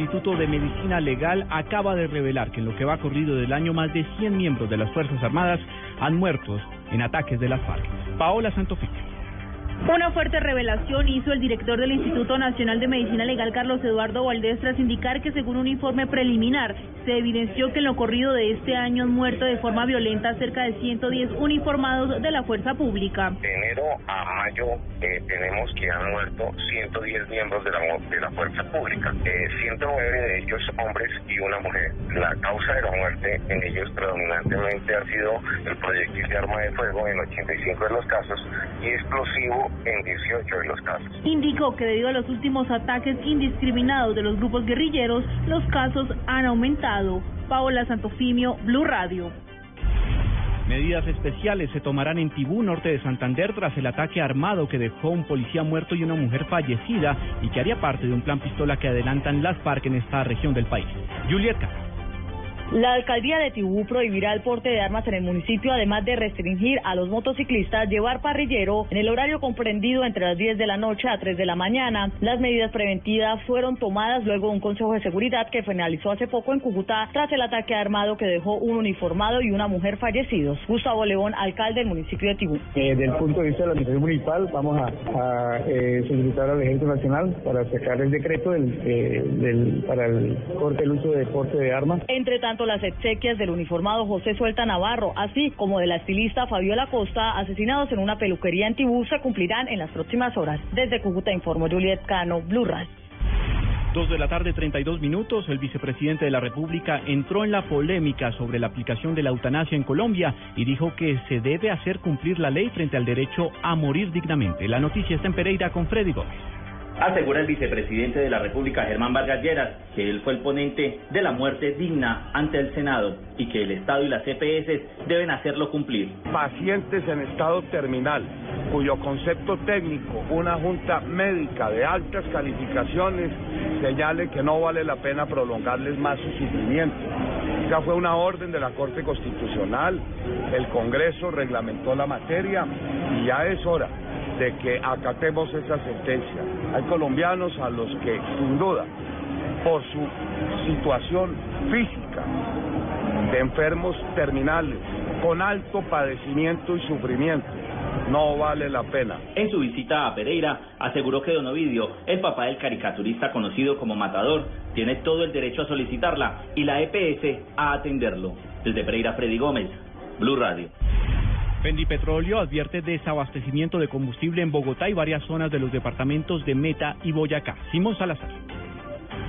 El Instituto de Medicina Legal acaba de revelar que en lo que va corrido del año más de 100 miembros de las Fuerzas Armadas han muerto en ataques de las FARC. Paola Santoficio. Una fuerte revelación hizo el director del Instituto Nacional de Medicina Legal, Carlos Eduardo Valdés, tras indicar que según un informe preliminar, se evidenció que en lo corrido de este año han muerto de forma violenta cerca de 110 uniformados de la fuerza pública. Enero a mayo eh, tenemos que han muerto 110 miembros de la, fuerza pública, eh, 109 de ellos hombres y una mujer. La causa de la muerte en ellos predominantemente ha sido el proyectil de arma de fuego en 85 de los casos y explosivo en 18 de los casos. Indicó que debido a los últimos ataques indiscriminados de los grupos guerrilleros, los casos han aumentado. Paola Santofimio, Blue Radio. Medidas especiales se tomarán en Tibú, norte de Santander, tras el ataque armado que dejó un policía muerto y una mujer fallecida y que haría parte de un plan pistola que adelantan las FARC en esta región del país. Juliet la alcaldía de Tibú prohibirá el porte de armas en el municipio, además de restringir a los motociclistas llevar parrillero en el horario comprendido entre las 10 de la noche a 3 de la mañana. Las medidas preventivas fueron tomadas luego de un consejo de seguridad que finalizó hace poco en Cúcuta tras el ataque armado que dejó un uniformado y una mujer fallecidos. Gustavo León, alcalde del municipio de Tibú. Eh, desde el punto de vista de la administración municipal, vamos a, eh, solicitar al Ejército Nacional para sacar el decreto eh, del, para el corte del uso de porte de armas. Entre tanto, las exequias del uniformado José Suelta Navarro, así como de la estilista Fabiola Costa, asesinados en una peluquería en Tibú, se cumplirán en las próximas horas. Desde Cúcuta informó Juliet Cano, Blue Radio. Dos de la tarde, 32 minutos. El vicepresidente de la República entró en la polémica sobre la aplicación de la eutanasia en Colombia y dijo que se debe hacer cumplir la ley frente al derecho a morir dignamente. La noticia está en Pereira con Freddy Gómez asegura el vicepresidente de la República, Germán Vargas Lleras, que él fue el ponente de la muerte digna ante el Senado y que el Estado y las EPS deben hacerlo cumplir. Pacientes en estado terminal, cuyo concepto técnico, una junta médica de altas calificaciones, señale que no vale la pena prolongarles más su sufrimiento. Ya fue una orden de la Corte Constitucional, el Congreso reglamentó la materia y ya es hora de que acatemos esa sentencia. Hay colombianos a los que, sin duda, por su situación física, de enfermos terminales, con alto padecimiento y sufrimiento, no vale la pena. En su visita a Pereira, aseguró que Don Ovidio, el papá del caricaturista conocido como Matador, tiene todo el derecho a solicitarla y la EPS a atenderlo. Desde Pereira, Freddy Gómez, Blue Radio. Petróleo advierte desabastecimiento de combustible en Bogotá y varias zonas de los departamentos de Meta y Boyacá. Simón Salazar.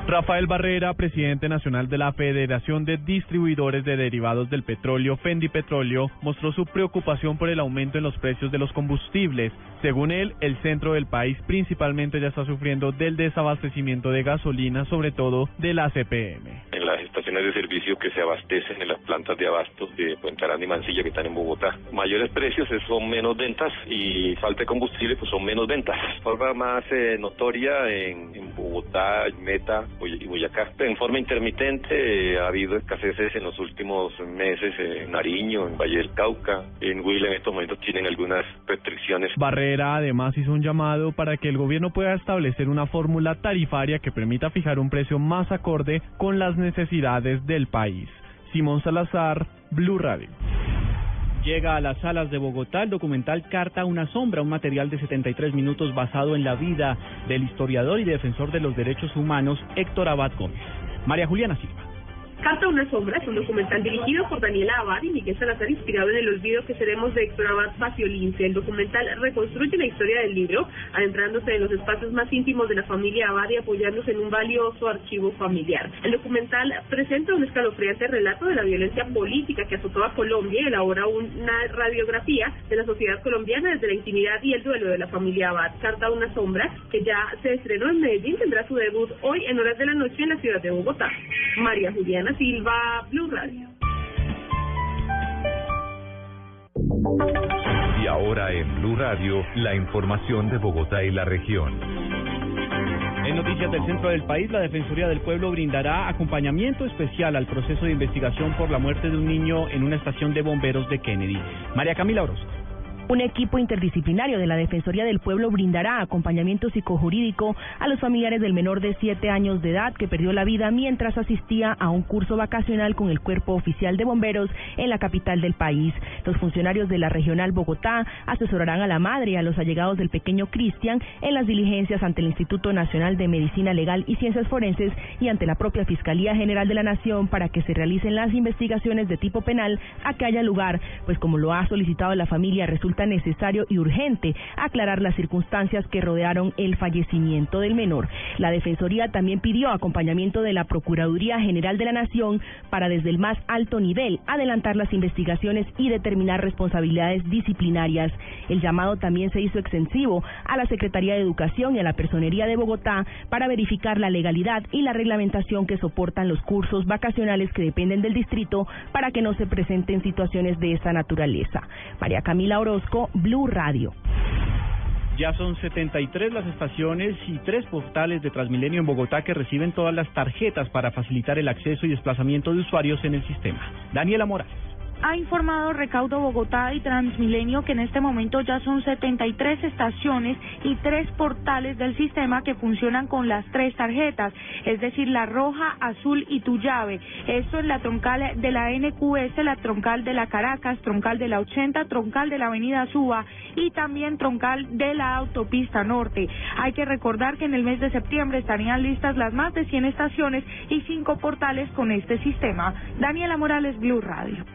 Rafael Barrera, presidente nacional de la Federación de Distribuidores de Derivados del Petróleo, Fendi Petróleo, mostró su preocupación por el aumento en los precios de los combustibles. Según él, el centro del país principalmente ya está sufriendo del desabastecimiento de gasolina, sobre todo de la CPM. Las estaciones de servicio que se abastecen en las plantas de abasto de Puente Aranda y Mansilla que están en Bogotá. Mayores precios son menos ventas y falta de combustible pues son menos ventas. De forma más eh, notoria en, en Bogotá, Meta, y Boyacá. En forma intermitente eh, ha habido escaseces en los últimos meses en Nariño, en Valle del Cauca, en Huila en estos momentos tienen algunas restricciones. Barrera además hizo un llamado para que el gobierno pueda establecer una fórmula tarifaria que permita fijar un precio más acorde con las necesidades del país. Simón Salazar, Blue Radio. Llega a las salas de Bogotá el documental Carta una sombra, un material de 73 minutos basado en la vida del historiador y defensor de los derechos humanos Héctor Abad Gómez. María Juliana Silva. Carta una sombra es un documental dirigido por Daniela Abad y Miguel Salazar inspirado en el olvido que seremos de Héctor Abad. El documental reconstruye la historia del libro, adentrándose en los espacios más íntimos de la familia Abad y apoyándose en un valioso archivo familiar. El documental presenta un escalofriante relato de la violencia política que azotó a Colombia y elabora una radiografía de la sociedad colombiana desde la intimidad y el duelo de la familia Abad. Carta una sombra, que ya se estrenó en Medellín, tendrá su debut hoy en horas de la noche en la ciudad de Bogotá. María Juliana Silva, Blue Radio. Y ahora en Blue Radio, la información de Bogotá y la región. En noticias del centro del país, la Defensoría del Pueblo brindará acompañamiento especial al proceso de investigación por la muerte de un niño en una estación de bomberos de Kennedy. María Camila Orozco. Un equipo interdisciplinario de la Defensoría del Pueblo brindará acompañamiento psicojurídico a los familiares del menor de siete años de edad que perdió la vida mientras asistía a un curso vacacional con el Cuerpo Oficial de Bomberos en la capital del país. Los funcionarios de la Regional Bogotá asesorarán a la madre y a los allegados del pequeño Cristian en las diligencias ante el Instituto Nacional de Medicina Legal y Ciencias Forenses y ante la propia Fiscalía General de la Nación para que se realicen las investigaciones de tipo penal a que haya lugar, pues como lo ha solicitado la familia, resulta necesario y urgente aclarar las circunstancias que rodearon el fallecimiento del menor. La Defensoría también pidió acompañamiento de la Procuraduría General de la Nación para desde el más alto nivel adelantar las investigaciones y determinar responsabilidades disciplinarias. El llamado también se hizo extensivo a la Secretaría de Educación y a la Personería de Bogotá para verificar la legalidad y la reglamentación que soportan los cursos vacacionales que dependen del distrito para que no se presenten situaciones de esta naturaleza. María Camila Blue Radio. Ya son 73 las estaciones y tres portales de Transmilenio en Bogotá que reciben todas las tarjetas para facilitar el acceso y desplazamiento de usuarios en el sistema. Daniela Morales ha informado Recaudo Bogotá y Transmilenio que en este momento ya son 73 estaciones y tres portales del sistema que funcionan con las tres tarjetas, es decir, la roja, azul y tu llave. Esto es la troncal de la NQS, la troncal de la Caracas, troncal de la 80, troncal de la Avenida Suba y también troncal de la Autopista Norte. Hay que recordar que en el mes de septiembre estarían listas las más de 100 estaciones y cinco portales con este sistema. Daniela Morales, Blue Radio.